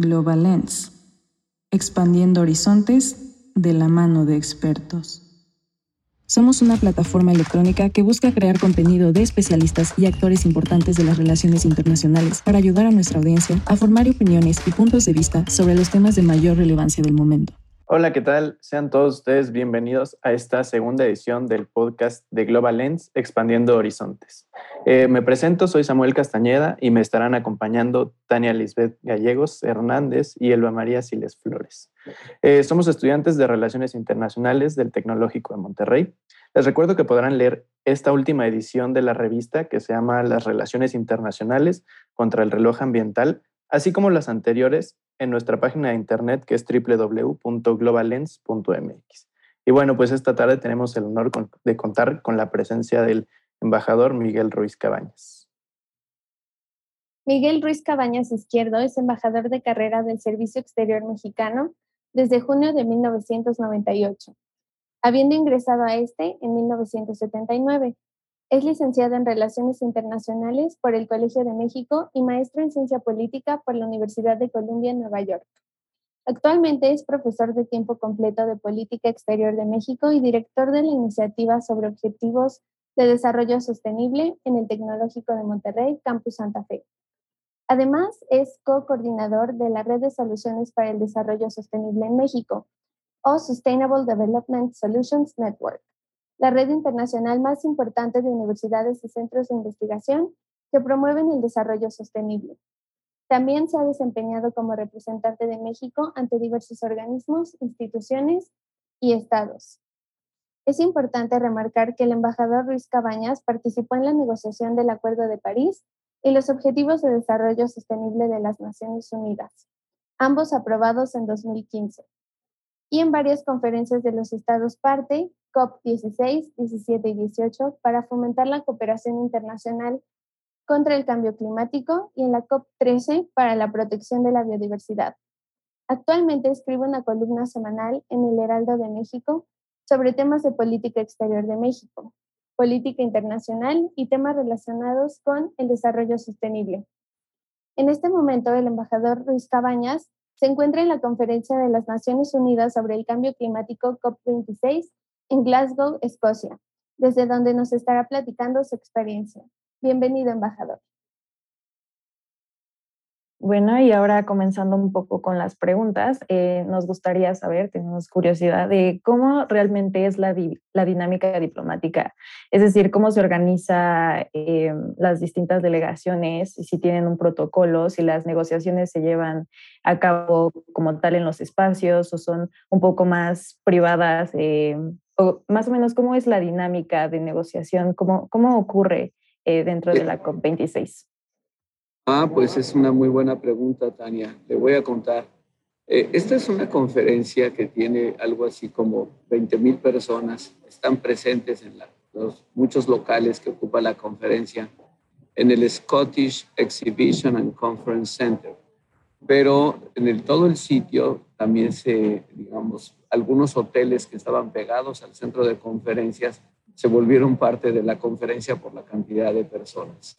Global Lens, expandiendo horizontes de la mano de expertos. Somos una plataforma electrónica que busca crear contenido de especialistas y actores importantes de las relaciones internacionales para ayudar a nuestra audiencia a formar opiniones y puntos de vista sobre los temas de mayor relevancia del momento. Hola, ¿qué tal? Sean todos ustedes bienvenidos a esta segunda edición del podcast de Global Lens, Expandiendo Horizontes. Eh, me presento, soy Samuel Castañeda y me estarán acompañando Tania Lisbeth Gallegos Hernández y Elba María Siles Flores. Eh, somos estudiantes de Relaciones Internacionales del Tecnológico de Monterrey. Les recuerdo que podrán leer esta última edición de la revista que se llama Las Relaciones Internacionales contra el Reloj Ambiental, así como las anteriores en nuestra página de internet que es www.globalens.mx. Y bueno, pues esta tarde tenemos el honor de contar con la presencia del embajador Miguel Ruiz Cabañas. Miguel Ruiz Cabañas Izquierdo es embajador de carrera del Servicio Exterior Mexicano desde junio de 1998, habiendo ingresado a este en 1979. Es licenciado en Relaciones Internacionales por el Colegio de México y maestro en Ciencia Política por la Universidad de Columbia en Nueva York. Actualmente es profesor de tiempo completo de Política Exterior de México y director de la Iniciativa sobre Objetivos de Desarrollo Sostenible en el Tecnológico de Monterrey, Campus Santa Fe. Además, es co-coordinador de la Red de Soluciones para el Desarrollo Sostenible en México, o Sustainable Development Solutions Network la red internacional más importante de universidades y centros de investigación que promueven el desarrollo sostenible. También se ha desempeñado como representante de México ante diversos organismos, instituciones y estados. Es importante remarcar que el embajador Luis Cabañas participó en la negociación del Acuerdo de París y los Objetivos de Desarrollo Sostenible de las Naciones Unidas, ambos aprobados en 2015, y en varias conferencias de los estados parte COP16, 17 y 18 para fomentar la cooperación internacional contra el cambio climático y en la COP13 para la protección de la biodiversidad. Actualmente escribe una columna semanal en el Heraldo de México sobre temas de política exterior de México, política internacional y temas relacionados con el desarrollo sostenible. En este momento, el embajador Ruiz Cabañas se encuentra en la Conferencia de las Naciones Unidas sobre el Cambio Climático COP26 en Glasgow, Escocia, desde donde nos estará platicando su experiencia. Bienvenido, embajador. Bueno, y ahora comenzando un poco con las preguntas, eh, nos gustaría saber, tenemos curiosidad de cómo realmente es la, la dinámica diplomática, es decir, cómo se organiza eh, las distintas delegaciones, si tienen un protocolo, si las negociaciones se llevan a cabo como tal en los espacios o son un poco más privadas, eh, o más o menos cómo es la dinámica de negociación, cómo, cómo ocurre dentro de la COP26. Ah, pues es una muy buena pregunta, Tania. Le voy a contar. Eh, esta es una conferencia que tiene algo así como 20 mil personas. Están presentes en los muchos locales que ocupa la conferencia en el Scottish Exhibition and Conference Center. Pero en el, todo el sitio también se, digamos, algunos hoteles que estaban pegados al centro de conferencias se volvieron parte de la conferencia por la cantidad de personas.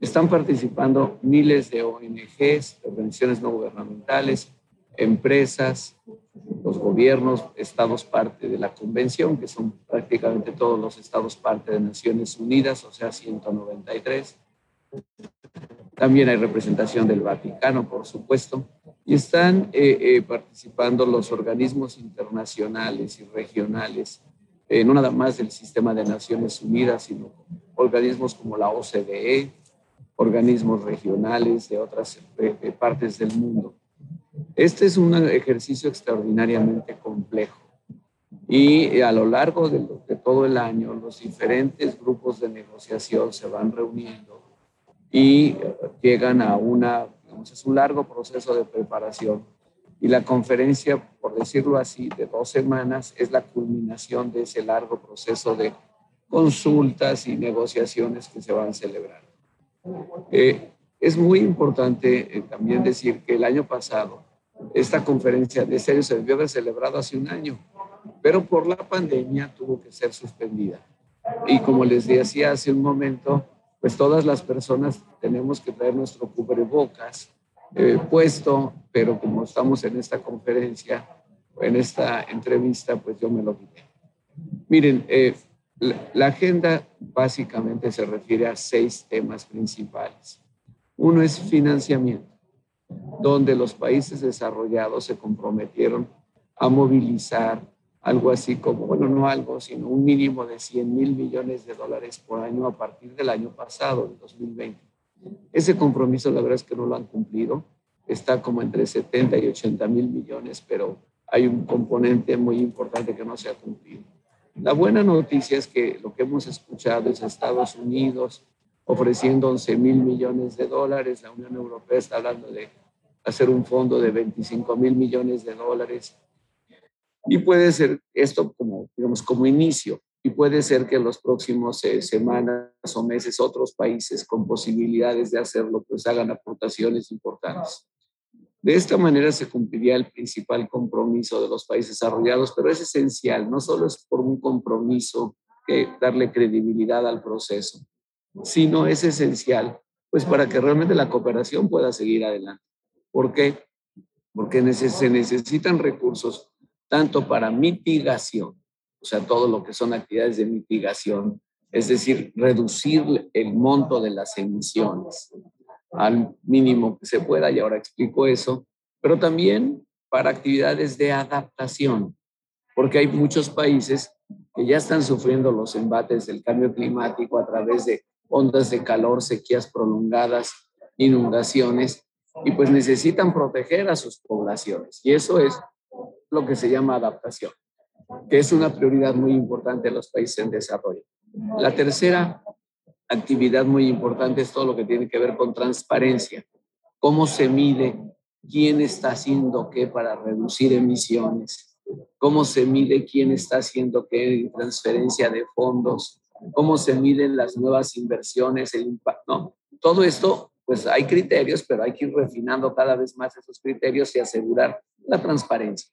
Están participando miles de ONGs, organizaciones no gubernamentales, empresas, los gobiernos, estados parte de la convención, que son prácticamente todos los estados parte de Naciones Unidas, o sea, 193. También hay representación del Vaticano, por supuesto, y están eh, eh, participando los organismos internacionales y regionales, eh, no nada más del sistema de Naciones Unidas, sino organismos como la OCDE, organismos regionales de otras partes del mundo. Este es un ejercicio extraordinariamente complejo y a lo largo de, todo el año los diferentes grupos de negociación se van reuniendo y llegan a una, digamos, es un largo proceso de preparación y la conferencia, por decirlo así, de dos semanas es la culminación de ese largo proceso de consultas y negociaciones que se van a celebrar. Eh, es muy importante eh, también decir que el año pasado esta conferencia de serio se debió haber celebrado hace un año, pero por la pandemia tuvo que ser suspendida. Y como les decía hace un momento, pues todas las personas tenemos que traer nuestro cubrebocas eh, puesto, pero como estamos en esta conferencia, en esta entrevista, pues yo me lo quité. Miren, eh, la, agenda básicamente se refiere a seis temas principales. Uno es financiamiento, donde los países desarrollados se comprometieron a movilizar algo así como, bueno, no algo, sino un mínimo de 100 mil millones de dólares por año a partir del año pasado, el 2020. Ese compromiso, la verdad es que no lo han cumplido. Está como entre 70 y 80 mil millones, pero hay un componente muy importante que no se ha cumplido. La buena noticia es que lo que hemos escuchado es Estados Unidos ofreciendo 11 mil millones de dólares, la Unión Europea está hablando de hacer un fondo de 25 mil millones de dólares. Y puede ser esto como, digamos, como inicio. Y puede ser que en los próximos eh, semanas o meses otros países con posibilidades de hacerlo, pues hagan aportaciones importantes. De esta manera se cumpliría el principal compromiso de los países desarrollados, pero es esencial, no solo es por un compromiso que darle credibilidad al proceso, sino es esencial pues para que realmente la cooperación pueda seguir adelante. ¿Por qué? Porque se necesitan recursos tanto para mitigación, o sea, todo lo que son actividades de mitigación, es decir, reducir el monto de las emisiones, al mínimo que se pueda, y ahora explico eso, pero también para actividades de adaptación, porque hay muchos países que ya están sufriendo los embates del cambio climático a través de ondas de calor, sequías prolongadas, inundaciones, y pues necesitan proteger a sus poblaciones. Y eso es lo que se llama adaptación, que es una prioridad muy importante en los países en desarrollo. La tercera actividad muy importante es todo lo que tiene que ver con transparencia. Cómo se mide quién está haciendo qué para reducir emisiones, cómo se mide quién está haciendo qué en transferencia de fondos, cómo se miden las nuevas inversiones, el impacto. ¿no? Todo esto, pues hay criterios, pero hay que ir refinando cada vez más esos criterios y asegurar la transparencia.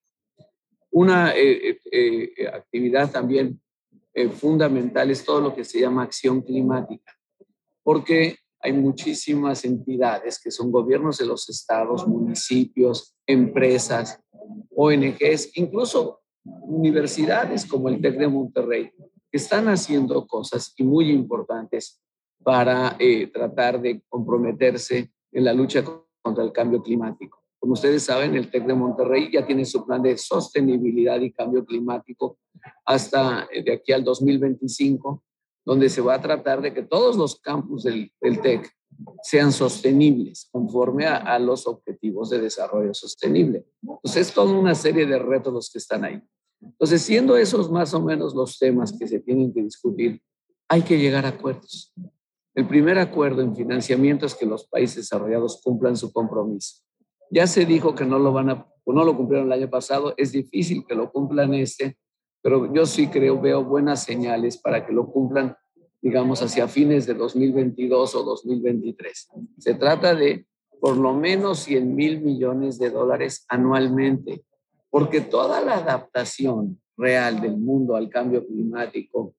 Una eh, eh, eh, actividad también fundamental es todo lo que se llama acción climática, porque hay muchísimas entidades que son gobiernos de los estados, municipios, empresas, ONGs, incluso universidades como el TEC de Monterrey, que están haciendo cosas y muy importantes para tratar de comprometerse en la lucha contra el cambio climático. Como ustedes saben, el TEC de Monterrey ya tiene su plan de sostenibilidad y cambio climático hasta eh, de aquí al 2025, donde se va a tratar de que todos los campus del, TEC sean sostenibles conforme a, los objetivos de desarrollo sostenible. Entonces, es toda una serie de retos los que están ahí. Entonces, siendo esos más o menos los temas que se tienen que discutir, hay que llegar a acuerdos. El primer acuerdo en financiamiento es que los países desarrollados cumplan su compromiso. Ya se dijo que no lo van a, no lo cumplieron el año pasado, es difícil que lo cumplan este, pero yo sí creo, veo buenas señales para que lo cumplan, digamos, hacia fines de 2022 o 2023. Se trata de por lo menos 100 mil millones de dólares anualmente, porque toda la adaptación real del mundo al cambio climático,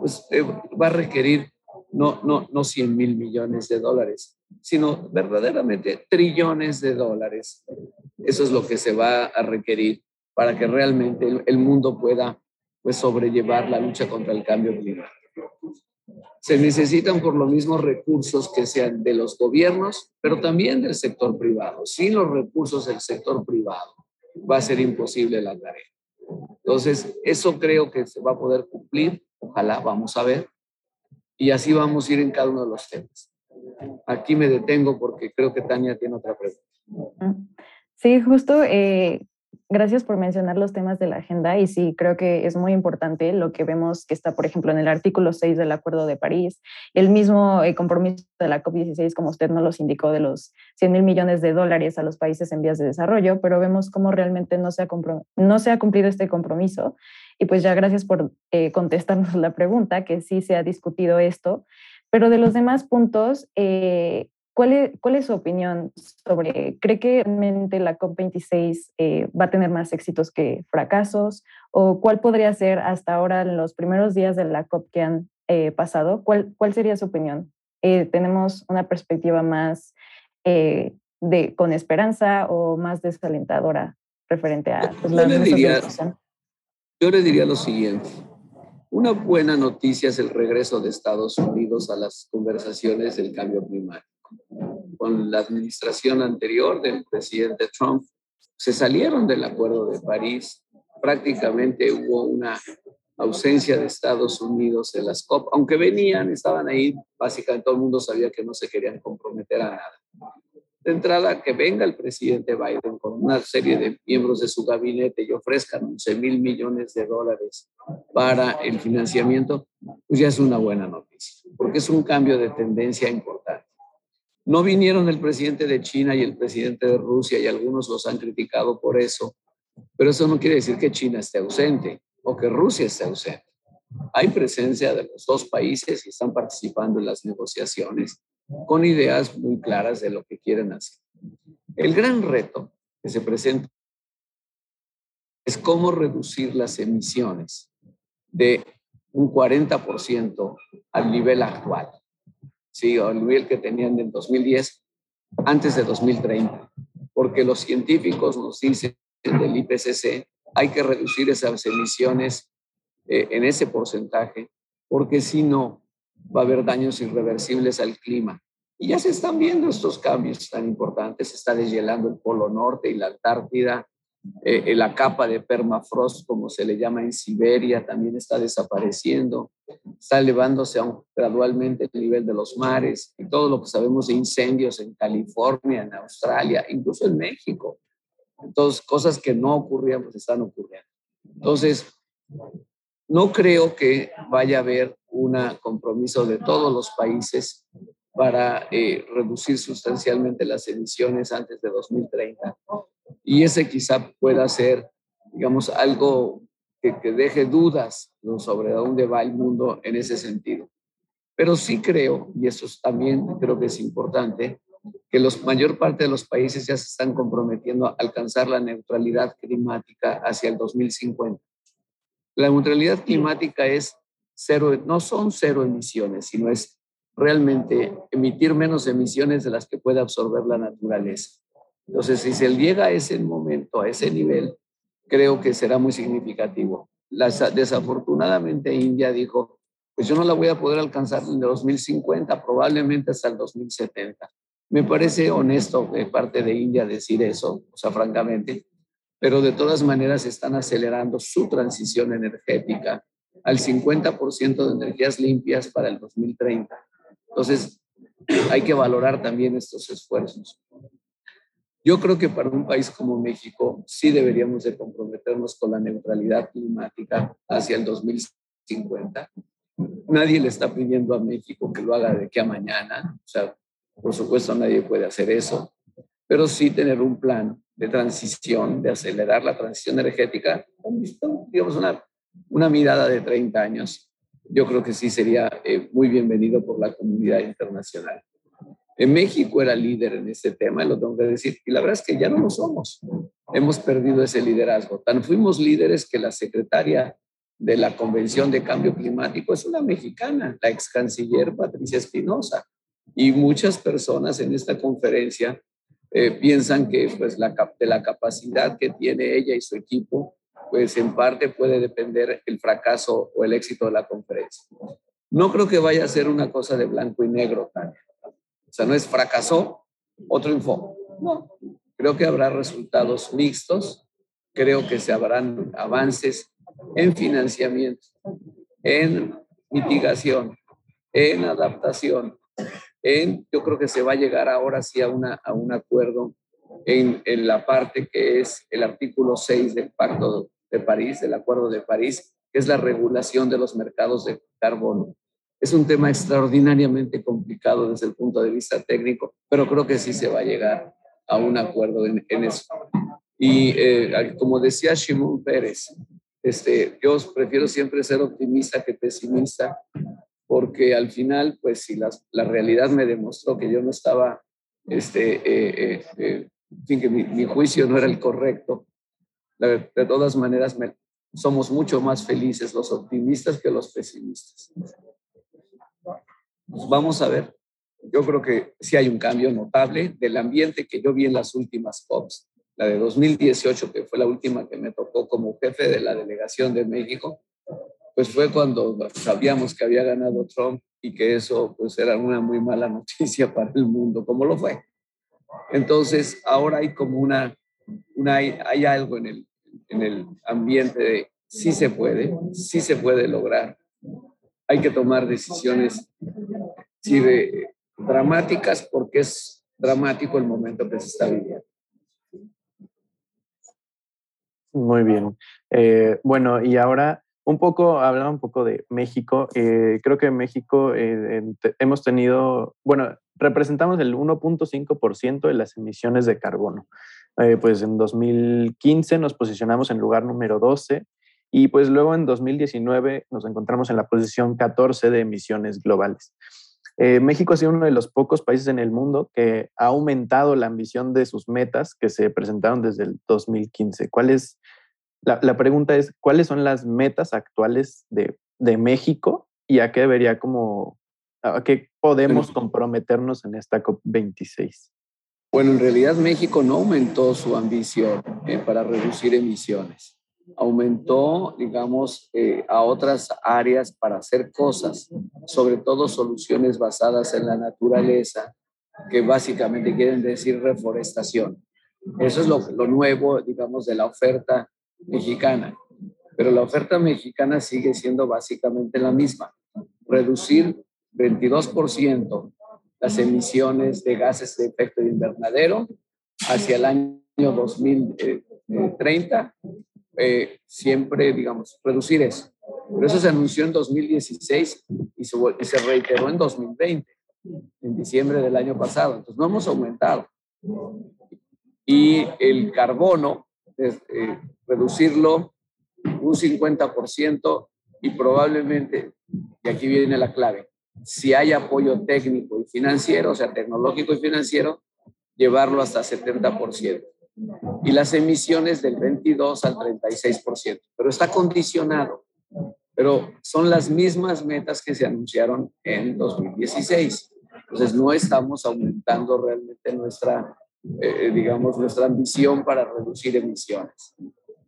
pues eh, va a requerir no, no, no 100 mil millones de dólares, sino verdaderamente trillones de dólares. Eso es lo que se va a requerir para que realmente el, mundo pueda pues, sobrellevar la lucha contra el cambio climático. Se necesitan por lo mismo recursos que sean de los gobiernos, pero también del sector privado. Sin los recursos del sector privado va a ser imposible la tarea. Entonces, eso creo que se va a poder cumplir. Ojalá, vamos a ver. Y así vamos a ir en cada uno de los temas. Aquí me detengo porque creo que Tania tiene otra pregunta. Sí, justo, eh, gracias por mencionar los temas de la agenda y sí, creo que es muy importante lo que vemos que está, por ejemplo, en el artículo 6 del Acuerdo de París, el mismo eh, compromiso de la COP16, como usted nos los indicó, de los 100 mil millones de dólares a los países en vías de desarrollo, pero vemos cómo realmente no se ha, no se ha cumplido este compromiso. Y pues ya gracias por eh, contestarnos la pregunta, que sí se ha discutido esto, pero de los demás puntos, eh, ¿cuál, es, ¿cuál, es, su opinión sobre, cree que realmente la COP26 eh, va a tener más éxitos que fracasos? ¿O cuál podría ser hasta ahora en los primeros días de la COP que han eh, pasado? ¿Cuál, ¿Cuál sería su opinión? tenemos una perspectiva más de, con esperanza o más desalentadora referente a pues, la yo le, diría, yo le diría lo siguiente. Una buena noticia es el regreso de Estados Unidos a las conversaciones del cambio climático. Con la administración anterior del presidente Trump, se salieron del Acuerdo de París. Prácticamente hubo una ausencia de Estados Unidos en las COP, aunque venían, estaban ahí, básicamente todo el mundo sabía que no se querían comprometer a nada de entrada que venga el presidente Biden con una serie de miembros de su gabinete y ofrezcan 11 mil millones de dólares para el financiamiento, pues ya es una buena noticia, porque es un cambio de tendencia importante. No vinieron el presidente de China y el presidente de Rusia y algunos los han criticado por eso, pero eso no quiere decir que China esté ausente o que Rusia esté ausente. Hay presencia de los dos países y están participando en las negociaciones con ideas muy claras de lo que quieren hacer. El gran reto que se presenta es cómo reducir las emisiones de un 40% al nivel actual, ¿sí? o al nivel que tenían en 2010 antes de 2030, porque los científicos nos dicen del IPCC hay que reducir esas emisiones eh, en ese porcentaje, porque si no, va a haber daños irreversibles al clima. Y ya se están viendo estos cambios tan importantes. Se está deshielando el Polo Norte y la Antártida. Eh, la capa de permafrost, como se le llama en Siberia, también está desapareciendo. Está elevándose gradualmente el nivel de los mares y todo lo que sabemos de incendios en California, en Australia, incluso en México. Entonces, cosas que no ocurrían, pues están ocurriendo. Entonces, no creo que vaya a haber un compromiso de todos los países para eh, reducir sustancialmente las emisiones antes de 2030. Y ese quizá pueda ser, digamos, algo que, que deje dudas sobre dónde va el mundo en ese sentido. Pero sí creo, y eso también creo que es importante, que la mayor parte de los países ya se están comprometiendo a alcanzar la neutralidad climática hacia el 2050. La neutralidad climática es no son cero emisiones, sino es realmente emitir menos emisiones de las que puede absorber la naturaleza. Entonces, si se llega a ese momento, a ese nivel, creo que será muy significativo. desafortunadamente, India dijo, pues yo no la voy a poder alcanzar en el 2050, probablemente hasta el 2070. Me parece honesto de parte de India decir eso, o sea, francamente, pero de todas maneras están acelerando su transición energética al 50% de energías limpias para el 2030. Entonces, hay que valorar también estos esfuerzos. Yo creo que para un país como México sí deberíamos de comprometernos con la neutralidad climática hacia el 2050. Nadie le está pidiendo a México que lo haga de aquí a mañana. O sea, por supuesto nadie puede hacer eso, pero sí tener un plan de transición, de acelerar la transición energética, digamos, una, una mirada de 30 años, yo creo que sí sería eh, muy bienvenido por la comunidad internacional. En México era líder en este tema, lo tengo que decir, y la verdad es que ya no lo somos. Hemos perdido ese liderazgo. Tan fuimos líderes que la secretaria de la Convención de Cambio Climático es una mexicana, la ex canciller Patricia Espinosa. Y muchas personas en esta conferencia eh, piensan que pues, la, de la capacidad que tiene ella y su equipo, pues en parte puede depender el fracaso o el éxito de la conferencia. No creo que vaya a ser una cosa de blanco y negro, Tania. O sea, no es fracasó, otro info. No, creo que habrá resultados mixtos, creo que se habrán avances en financiamiento, en mitigación, en adaptación, yo creo que se va a llegar ahora sí a, una, a un acuerdo en, en, la parte que es el artículo 6 del Pacto de París, del Acuerdo de París, que es la regulación de los mercados de carbono. Es un tema extraordinariamente complicado desde el punto de vista técnico, pero creo que sí se va a llegar a un acuerdo en, eso. Y eh, como decía Shimon Pérez, este, yo prefiero siempre ser optimista que pesimista, porque al final, pues si la realidad me demostró que yo no estaba, este, eh, eh, eh que mi, juicio no era el correcto, de, todas maneras somos mucho más felices los optimistas que los pesimistas. Pues vamos a ver. yo creo que sí hay un cambio notable del ambiente que yo vi en las últimas COPs, la de 2018, que fue la última que me tocó como jefe de la delegación de México, pues fue cuando sabíamos que había ganado Trump y que eso pues era una muy mala noticia para el mundo, como lo fue. Entonces, ahora hay como una, una hay, algo en el, en el ambiente de sí se puede, sí se puede lograr. Hay que tomar decisiones sí, de, dramáticas porque es dramático el momento que se está viviendo. Muy bien. Eh, bueno, y ahora un poco, hablaba un poco de México. Eh, creo que México eh, hemos tenido, bueno, representamos el 1.5% de las emisiones de carbono. Pues en 2015 nos posicionamos en lugar número 12 y pues luego en 2019 nos encontramos en la posición 14 de emisiones globales. Eh, México ha sido uno de los pocos países en el mundo que ha aumentado la ambición de sus metas que se presentaron desde el 2015. ¿Cuál es, la, pregunta es, ¿cuáles son las metas actuales de, México y a qué debería como, a qué podemos comprometernos en esta COP26? Bueno, en realidad México no aumentó su ambición eh, para reducir emisiones aumentó, digamos, eh, a otras áreas para hacer cosas, sobre todo soluciones basadas en la naturaleza, que básicamente quieren decir reforestación. Eso es lo, lo nuevo, digamos, de la oferta mexicana. Pero la oferta mexicana sigue siendo básicamente la misma. Reducir 22% las emisiones de gases de efecto invernadero hacia el año 2030 eh, siempre, digamos, reducir eso. Pero eso se anunció en 2016 y se, se, reiteró en 2020, en diciembre del año pasado. Entonces, no hemos aumentado. Y el carbono, eh, reducirlo un 50% y probablemente, y aquí viene la clave, si hay apoyo técnico y financiero, o sea, tecnológico y financiero, llevarlo hasta 70% y las emisiones del 22 al 36%, pero está condicionado. Pero son las mismas metas que se anunciaron en 2016. Entonces no estamos aumentando realmente nuestra, eh, digamos, nuestra ambición para reducir emisiones.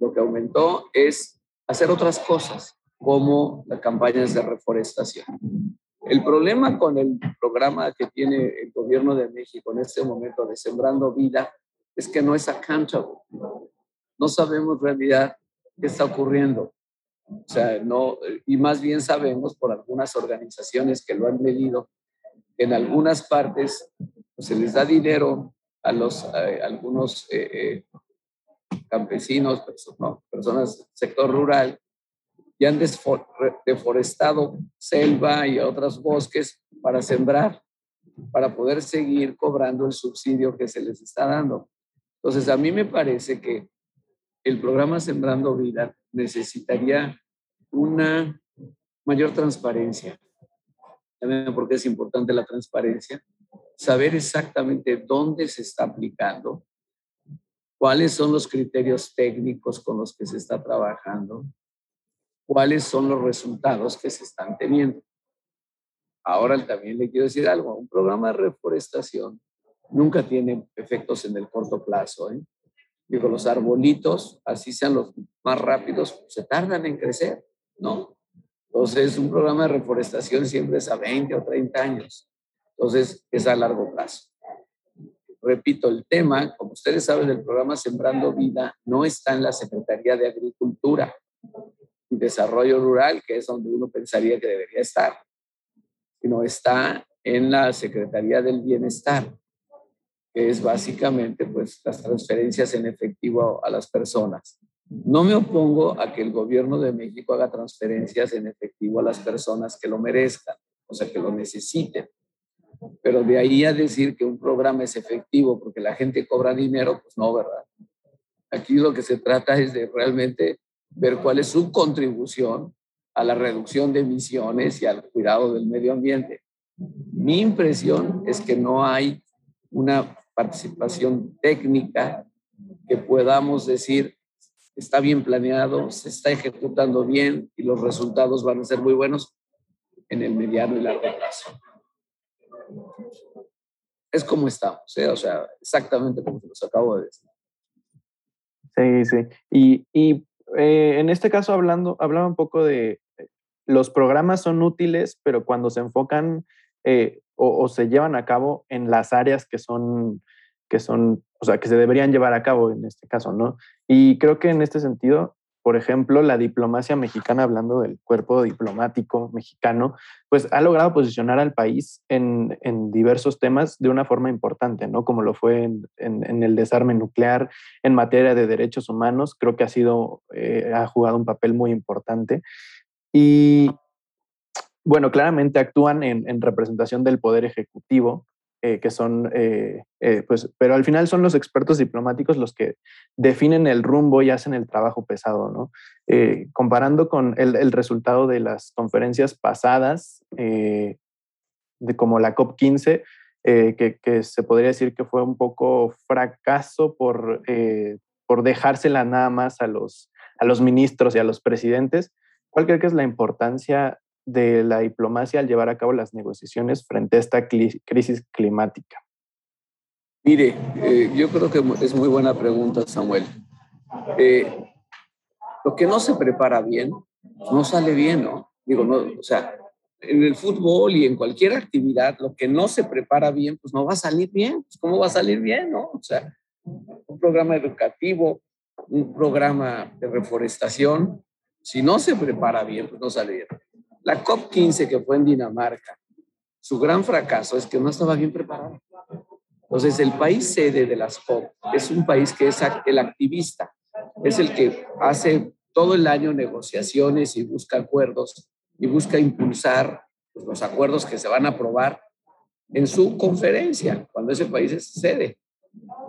Lo que aumentó es hacer otras cosas, como las campañas de reforestación. El problema con el programa que tiene el gobierno de México en este momento de Sembrando Vida es que no es accountable. No sabemos en realidad qué está ocurriendo. O sea, no, y más bien sabemos por algunas organizaciones que lo han medido, que en algunas partes pues, se les da dinero a los algunos eh, eh, campesinos, personas del sector rural, y han deforestado selva y otros bosques para sembrar, para poder seguir cobrando el subsidio que se les está dando. Entonces, a mí me parece que el programa Sembrando Vida necesitaría una mayor transparencia. También porque es importante la transparencia, saber exactamente dónde se está aplicando, cuáles son los criterios técnicos con los que se está trabajando, cuáles son los resultados que se están teniendo. Ahora también le quiero decir algo, un programa de reforestación nunca tiene efectos en el corto plazo. ¿eh? Digo, los arbolitos, así sean los más rápidos, se tardan en crecer, ¿no? Entonces, un programa de reforestación siempre es a 20 o 30 años. Entonces, es a largo plazo. Repito, el tema, como ustedes saben, el programa Sembrando Vida no está en la Secretaría de Agricultura y Desarrollo Rural, que es donde uno pensaría que debería estar, sino está en la Secretaría del Bienestar que es básicamente pues, las transferencias en efectivo a, las personas. No me opongo a que el gobierno de México haga transferencias en efectivo a las personas que lo merezcan, o sea, que lo necesiten. Pero de ahí a decir que un programa es efectivo porque la gente cobra dinero, pues no, ¿verdad? Aquí lo que se trata es de realmente ver cuál es su contribución a la reducción de emisiones y al cuidado del medio ambiente. Mi impresión es que no hay una participación técnica, que podamos decir, está bien planeado, se está ejecutando bien y los resultados van a ser muy buenos en el mediano y largo plazo. es como estamos, ¿eh? o sea, exactamente como se los acabo de decir. Sí, sí. Y, y eh, en este caso, hablando, hablaba un poco de eh, los programas son útiles, pero cuando se enfocan eh, o, o, se llevan a cabo en las áreas que son, que son, o sea, que se deberían llevar a cabo en este caso, ¿no? Y creo que en este sentido, por ejemplo, la diplomacia mexicana, hablando del cuerpo diplomático mexicano, pues ha logrado posicionar al país en, en diversos temas de una forma importante, ¿no? Como lo fue en, en, el desarme nuclear, en materia de derechos humanos, creo que ha sido, eh, ha jugado un papel muy importante. Y bueno, claramente actúan en, representación del poder ejecutivo, eh, que son, eh, eh, pues, pero al final son los expertos diplomáticos los que definen el rumbo y hacen el trabajo pesado, ¿no? Comparando con el, resultado de las conferencias pasadas, de como la COP15, que, que, se podría decir que fue un poco fracaso por, por dejársela nada más a los, a los ministros y a los presidentes. ¿Cuál cree que es la importancia de la diplomacia al llevar a cabo las negociaciones frente a esta crisis climática? Mire, eh, yo creo que es muy buena pregunta, Samuel. Eh, lo que no se prepara bien, no sale bien, ¿no? Digo, no, o sea, en el fútbol y en cualquier actividad, lo que no se prepara bien, pues no va a salir bien. Pues ¿Cómo va a salir bien, no? O sea, un programa educativo, un programa de reforestación, si no se prepara bien, pues no sale bien. La COP15 que fue en Dinamarca, su gran fracaso es que no estaba bien preparado. Entonces, el país sede de las COP es un país que es el activista, es el que hace todo el año negociaciones y busca acuerdos y busca impulsar pues, los acuerdos que se van a aprobar en su conferencia, cuando ese país es sede.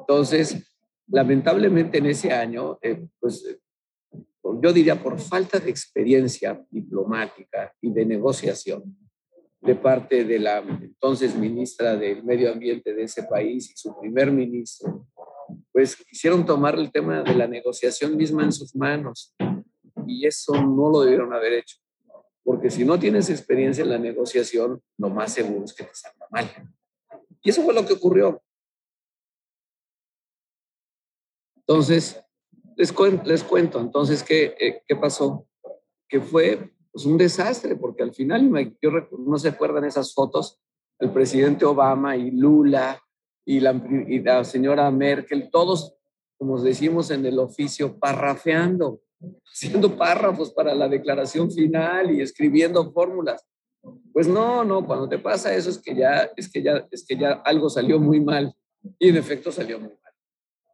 Entonces, lamentablemente en ese año, eh, pues yo diría por falta de experiencia diplomática y de negociación de parte de la entonces ministra del Medio Ambiente de ese país y su primer ministro, pues quisieron tomar el tema de la negociación misma en sus manos y eso no lo debieron haber hecho, porque si no tienes experiencia en la negociación, lo más seguro es que te salga mal. Y eso fue lo que ocurrió. Entonces, les, cuento, entonces qué, eh, qué pasó. Que fue pues, un desastre, porque al final, yo, no se acuerdan esas fotos, el presidente Obama y Lula y la, y la señora Merkel, todos, como decimos en el oficio, parrafeando, haciendo párrafos para la declaración final y escribiendo fórmulas. Pues no, no, cuando te pasa eso es que ya, es que ya, es que ya algo salió muy mal y en efecto salió muy mal.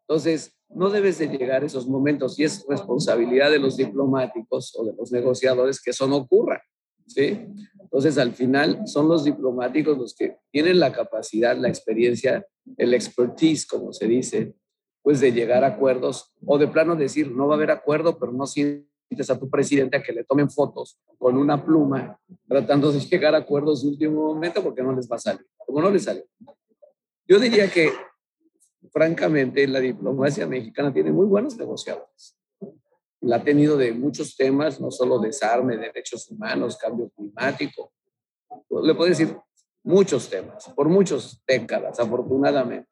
Entonces, no debes de llegar a esos momentos y es responsabilidad de los diplomáticos o de los negociadores que eso no ocurra. ¿sí? Entonces, al final, son los diplomáticos los que tienen la capacidad, la experiencia, el expertise, como se dice, pues de llegar a acuerdos o de plano decir, no va a haber acuerdo, pero no sientes a tu presidente a que le tomen fotos con una pluma tratando de llegar a acuerdos de último momento porque no les va a salir. Como no les sale. Yo diría que francamente, la diplomacia mexicana tiene muy buenos negociadores. La ha tenido de muchos temas, no solo desarme, derechos humanos, cambio climático. Le puedo decir muchos temas, por muchas décadas, afortunadamente.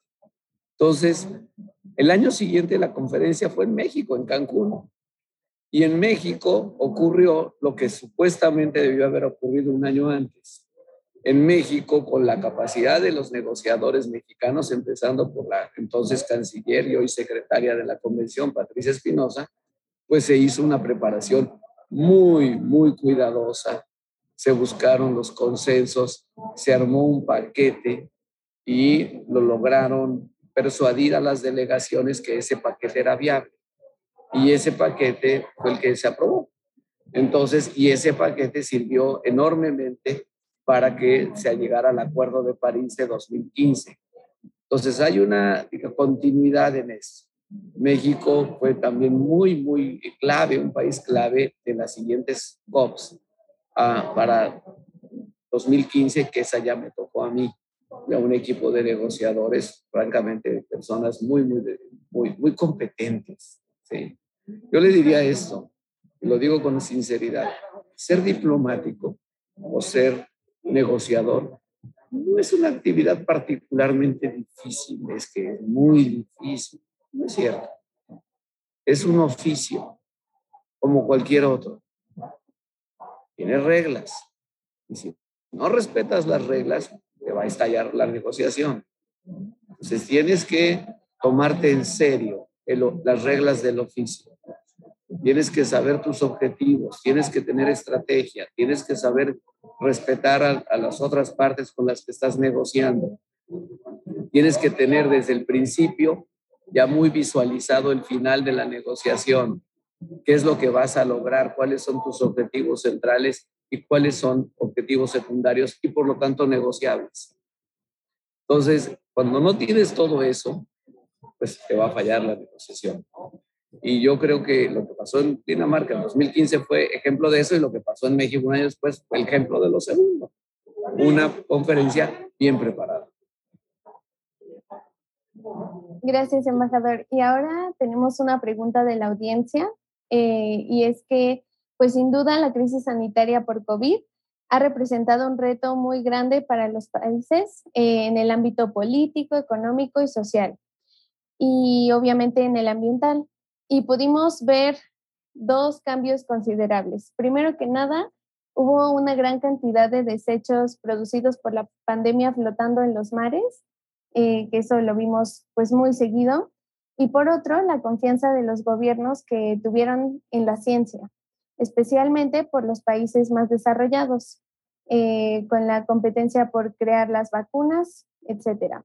Entonces, el año siguiente la conferencia fue en México, en Cancún. Y en México ocurrió lo que supuestamente debió haber ocurrido un año antes en México con la capacidad de los negociadores mexicanos, empezando por la entonces canciller y hoy secretaria de la convención, Patricia Espinosa, pues se hizo una preparación muy, muy cuidadosa. Se buscaron los consensos, se armó un paquete y lo lograron persuadir a las delegaciones que ese paquete era viable. Y ese paquete fue el que se aprobó. Entonces, y ese paquete sirvió enormemente para que se llegara al Acuerdo de París de 2015. Entonces hay una continuidad en eso. México fue también muy, muy clave, un país clave de las siguientes COPs ah, para 2015, que esa ya me tocó a mí, a un equipo de negociadores, francamente, personas muy, muy, muy, muy competentes. ¿sí? Yo le diría esto, y lo digo con sinceridad, ser diplomático o ser negociador no es una actividad particularmente difícil, es que es muy difícil, no es cierto. Es un oficio, como cualquier otro. Tiene reglas. Y si no respetas las reglas, te va a estallar la negociación. Entonces tienes que tomarte en serio las reglas del oficio. Tienes que saber tus objetivos, tienes que tener estrategia, tienes que saber respetar a, las otras partes con las que estás negociando. Tienes que tener desde el principio ya muy visualizado el final de la negociación, qué es lo que vas a lograr, cuáles son tus objetivos centrales y cuáles son objetivos secundarios y por lo tanto negociables. Entonces, cuando no tienes todo eso, pues te va a fallar la negociación. Y yo creo que lo que pasó en Dinamarca en 2015 fue ejemplo de eso y lo que pasó en México un año después fue el ejemplo de lo segundo. Una conferencia bien preparada. Gracias, embajador. Y ahora tenemos una pregunta de la audiencia eh, y es que, pues sin duda, la crisis sanitaria por COVID ha representado un reto muy grande para los países eh, en el ámbito político, económico y social y obviamente en el ambiental y pudimos ver dos cambios considerables. Primero que nada, hubo una gran cantidad de desechos producidos por la pandemia flotando en los mares, eh, que eso lo vimos pues muy seguido. Y por otro, la confianza de los gobiernos que tuvieron en la ciencia, especialmente por los países más desarrollados, eh, con la competencia por crear las vacunas, etc.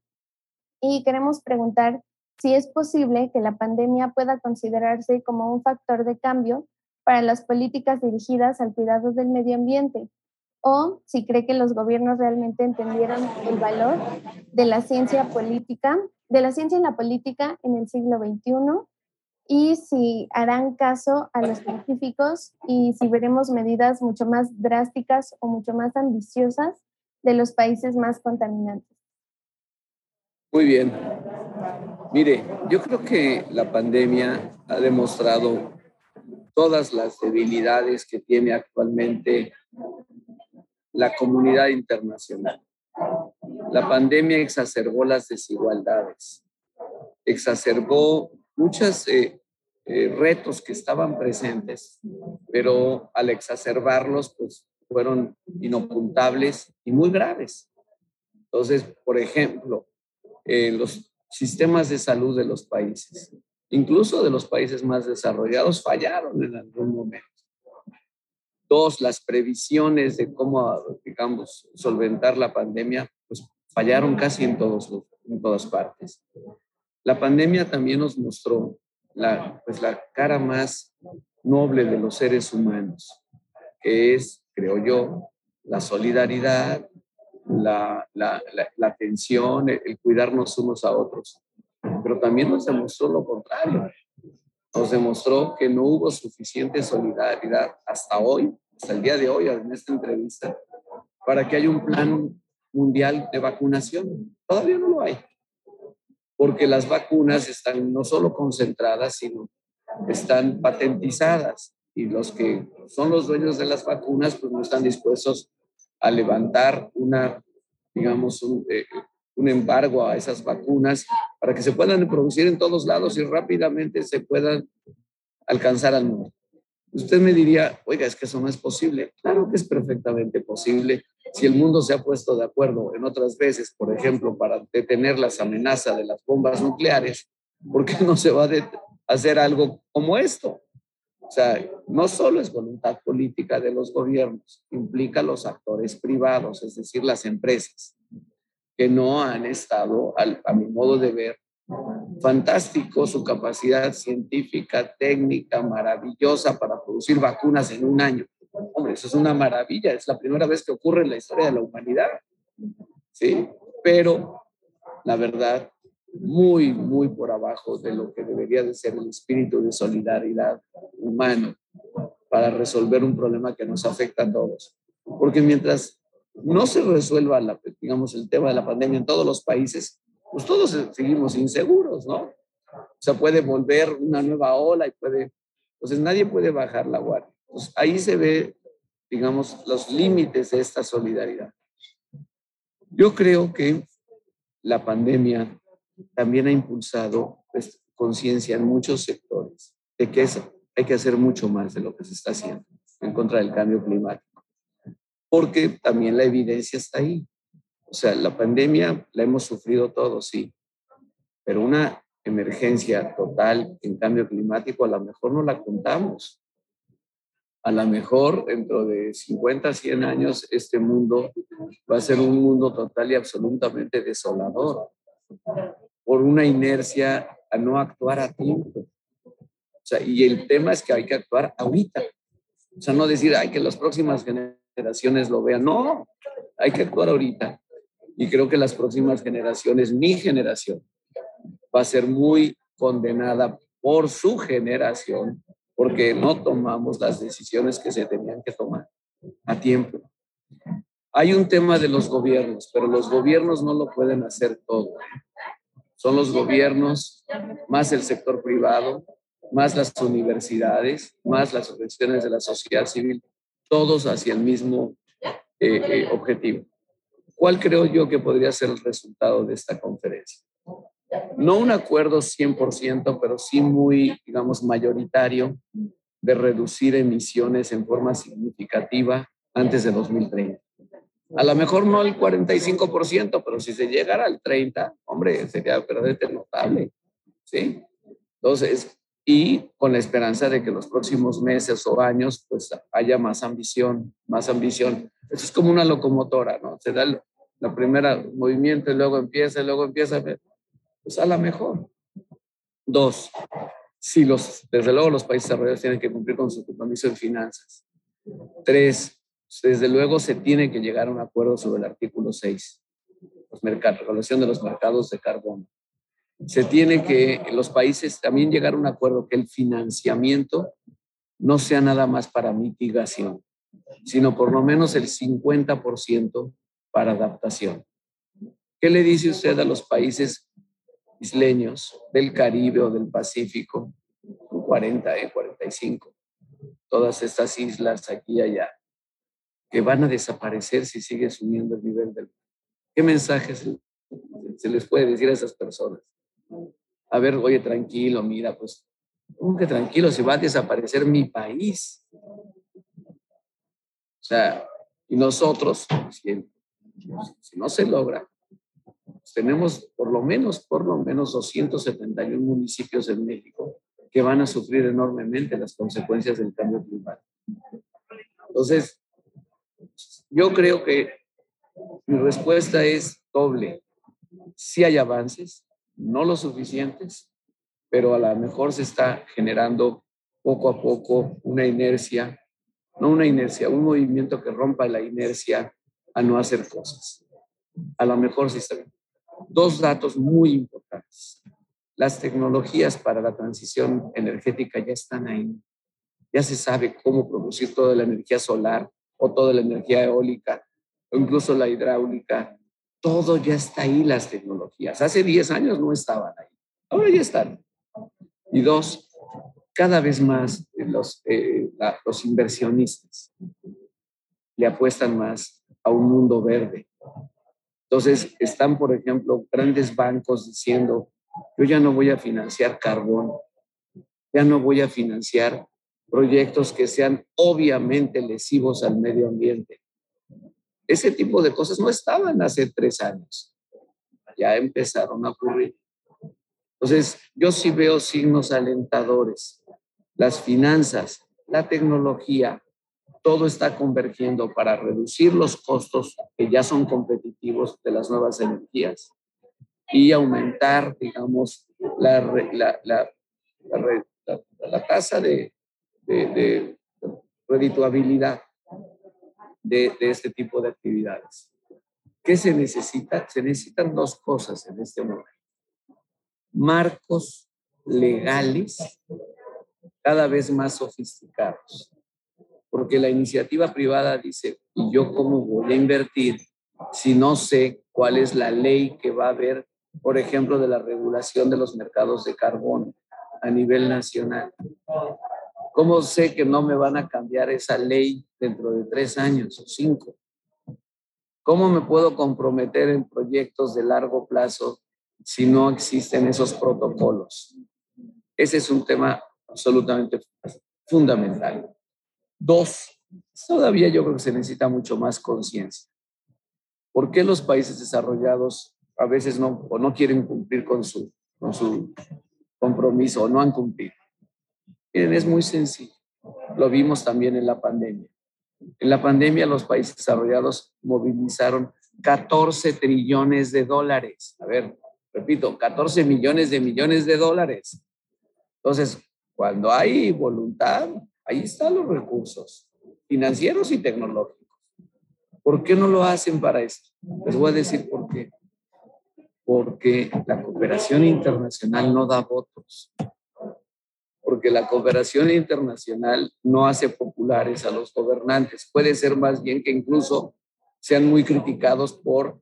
Y queremos preguntar si es posible que la pandemia pueda considerarse como un factor de cambio para las políticas dirigidas al cuidado del medio ambiente, o si cree que los gobiernos realmente entendieron el valor de la ciencia política, de la ciencia y la política en el siglo XXI, y si harán caso a los científicos y si veremos medidas mucho más drásticas o mucho más ambiciosas de los países más contaminantes. Muy bien. Mire, yo creo que la pandemia ha demostrado todas las debilidades que tiene actualmente la comunidad internacional. La pandemia exacerbó las desigualdades, exacerbó muchos eh, eh, retos que estaban presentes, pero al exacerbarlos, pues fueron inopuntables y muy graves. Entonces, por ejemplo, eh, los sistemas de salud de los países, incluso de los países más desarrollados, fallaron en algún momento. Dos, las previsiones de cómo, digamos, solventar la pandemia, pues fallaron casi en, todos, en todas partes. La pandemia también nos mostró la, pues la cara más noble de los seres humanos, que es, creo yo, la solidaridad, la, la, la, atención, el, cuidarnos unos a otros. Pero también nos demostró lo contrario. Nos demostró que no hubo suficiente solidaridad hasta hoy, hasta el día de hoy, en esta entrevista, para que haya un plan mundial de vacunación. Todavía no lo hay. Porque las vacunas están no solo concentradas, sino están patentizadas. Y los que son los dueños de las vacunas, pues no están dispuestos a levantar una, digamos, eh, un, embargo a esas vacunas para que se puedan producir en todos lados y rápidamente se puedan alcanzar al mundo. Usted me diría, oiga, es que eso no es posible. Claro que es perfectamente posible si el mundo se ha puesto de acuerdo en otras veces, por ejemplo, para detener las amenazas de las bombas nucleares, ¿por qué no se va a hacer algo como esto? O sea, no solo es voluntad política de los gobiernos, implica los actores privados, es decir, las empresas, que no han estado, a mi modo de ver, fantástico su capacidad científica, técnica, maravillosa para producir vacunas en un año. Hombre, eso es una maravilla, es la primera vez que ocurre en la historia de la humanidad. ¿Sí? Pero la verdad muy, muy por abajo de lo que debería de ser el espíritu de solidaridad humano para resolver un problema que nos afecta a todos. Porque mientras no se resuelva, la, digamos, el tema de la pandemia en todos los países, pues todos seguimos inseguros, ¿no? O sea, puede volver una nueva ola y puede, entonces nadie puede bajar la guardia. Entonces, ahí se ve, digamos, los límites de esta solidaridad. Yo creo que la pandemia también ha impulsado pues, conciencia en muchos sectores de que hay que hacer mucho más de lo que se está haciendo en contra del cambio climático, porque también la evidencia está ahí. O sea, la pandemia la hemos sufrido todos, sí, pero una emergencia total en cambio climático a lo mejor no la contamos. A lo mejor dentro de 50, 100 años este mundo va a ser un mundo total y absolutamente desolador por una inercia a no actuar a tiempo. O sea, y el tema es que hay que actuar ahorita. O sea, no decir, hay que las próximas generaciones lo vean. No, hay que actuar ahorita. Y creo que las próximas generaciones, mi generación, va a ser muy condenada por su generación porque no tomamos las decisiones que se tenían que tomar a tiempo. Hay un tema de los gobiernos, pero los gobiernos no lo pueden hacer todo. Son los gobiernos, más el sector privado, más las universidades, más las organizaciones de la sociedad civil, todos hacia el mismo eh, eh, objetivo. ¿Cuál creo yo que podría ser el resultado de esta conferencia? No un acuerdo 100%, pero sí muy, digamos, mayoritario de reducir emisiones en forma significativa antes de 2030. A lo mejor no el 45%, pero si se llegara al 30%, hombre, sería verdaderamente notable. ¿Sí? Entonces, y con la esperanza de que los próximos meses o años, pues haya más ambición, más ambición eso es como una locomotora, ¿no? Se da el la primera movimiento y luego empieza, luego empieza, pues a la mejor. Dos, si los, desde luego los países desarrollados tienen que cumplir con su compromiso en finanzas. Tres, desde luego se tiene que llegar a un acuerdo sobre el artículo 6, los mercados, regulación de los mercados de carbono. Se tiene que los países también llegar a un acuerdo que el financiamiento no sea nada más para mitigación, sino por lo menos el 50% para adaptación. ¿Qué le dice usted a los países isleños del Caribe o del Pacífico? 40, eh, 45. Todas estas islas aquí y allá, que van a desaparecer si sigue subiendo el nivel del mar. ¿Qué mensajes se les puede decir a esas personas? A ver, oye, tranquilo, mira, pues, ¿cómo que tranquilo? Se va a desaparecer mi país. O sea, y nosotros, si, no se logra, pues tenemos por lo menos, por lo menos 271 municipios en México que van a sufrir enormemente las consecuencias del cambio climático. Entonces, yo creo que mi respuesta es doble. Sí hay avances, no lo suficientes, pero a lo mejor se está generando poco a poco una inercia no una inercia, un movimiento que rompa la inercia a no hacer cosas. A lo mejor sí está bien. Dos datos muy importantes. Las tecnologías para la transición energética ya están ahí. Ya se sabe cómo producir toda la energía solar o toda la energía eólica o incluso la hidráulica. Todo ya está ahí, las tecnologías. Hace 10 años no estaban ahí. Ahora ya están. Y dos, cada vez más los, eh, los inversionistas le apuestan más a un mundo verde. Entonces, están, por ejemplo, grandes bancos diciendo, yo ya no voy a financiar carbón, ya no voy a financiar proyectos que sean obviamente lesivos al medio ambiente. Ese tipo de cosas no estaban hace tres años. Ya empezaron a ocurrir. Entonces, yo sí veo signos alentadores las finanzas, la tecnología, todo está convergiendo para reducir los costos que ya son competitivos de las nuevas energías y aumentar, digamos, la, la, la, la tasa de, de, de de, de este tipo de actividades. ¿Qué se necesita? Se necesitan dos cosas en este momento. Marcos legales cada vez más sofisticados. Porque la iniciativa privada dice, ¿y yo cómo voy a invertir si no sé cuál es la ley que va a haber, por ejemplo, de la regulación de los mercados de carbón a nivel nacional? ¿Cómo sé que no me van a cambiar esa ley dentro de tres años o cinco? ¿Cómo me puedo comprometer en proyectos de largo plazo si no existen esos protocolos? Ese es un tema absolutamente fundamental. Dos, todavía yo creo que se necesita mucho más conciencia. ¿Por qué los países desarrollados a veces no, o no quieren cumplir con su, con su compromiso o no han cumplido? Miren, es muy sencillo. Lo vimos también en la pandemia. En la pandemia los países desarrollados movilizaron 14 trillones de dólares. A ver, repito, 14 millones de millones de dólares. Entonces, cuando hay voluntad, ahí están los recursos financieros y tecnológicos. ¿Por qué no lo hacen para esto? Les voy a decir por qué. Porque la cooperación internacional no da votos porque la cooperación internacional no hace populares a los gobernantes. Puede ser más bien que incluso sean muy criticados por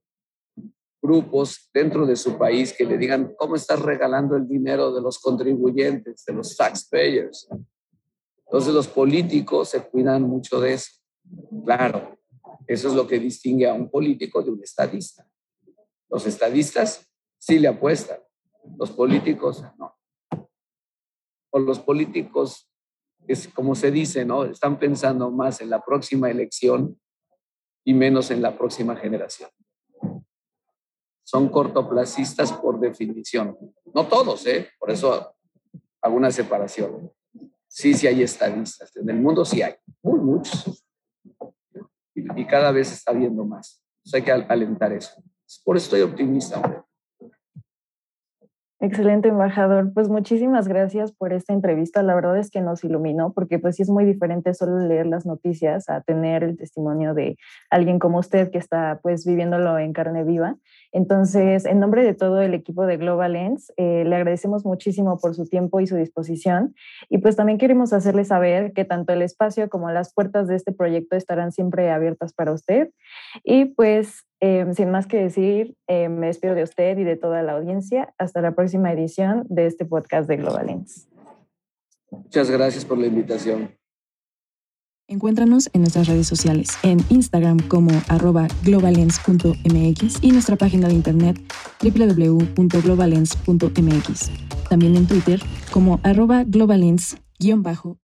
grupos dentro de su país que le digan, ¿cómo estás regalando el dinero de los contribuyentes, de los taxpayers? Entonces los políticos se cuidan mucho de eso. Claro, eso es lo que distingue a un político de un estadista. Los estadistas sí le apuestan, los políticos no o los políticos, es como se dice, ¿no? Están pensando más en la próxima elección y menos en la próxima generación. Son cortoplacistas por definición. No todos, ¿eh? Por eso hago una separación. Sí, sí hay estadistas. En el mundo sí hay, muy muchos. Y, cada vez está viendo más. hay que alentar eso. Por eso estoy optimista. Hombre. Excelente, embajador. Pues muchísimas gracias por esta entrevista. La verdad es que nos iluminó porque pues sí es muy diferente solo leer las noticias a tener el testimonio de alguien como usted que está pues viviéndolo en carne viva. Entonces, en nombre de todo el equipo de Global Lens, eh, le agradecemos muchísimo por su tiempo y su disposición. Y pues también queremos hacerle saber que tanto el espacio como las puertas de este proyecto estarán siempre abiertas para usted. Y pues Em, sin más que decir, em, me despido de usted y de toda la audiencia. Hasta la próxima edición de este podcast de Globalens. Muchas gracias por la invitación. Encuéntranos en nuestras redes sociales, en Instagram como arroba globalens.mx y nuestra página de internet www.globalens.mx. También en Twitter como arroba globalens-.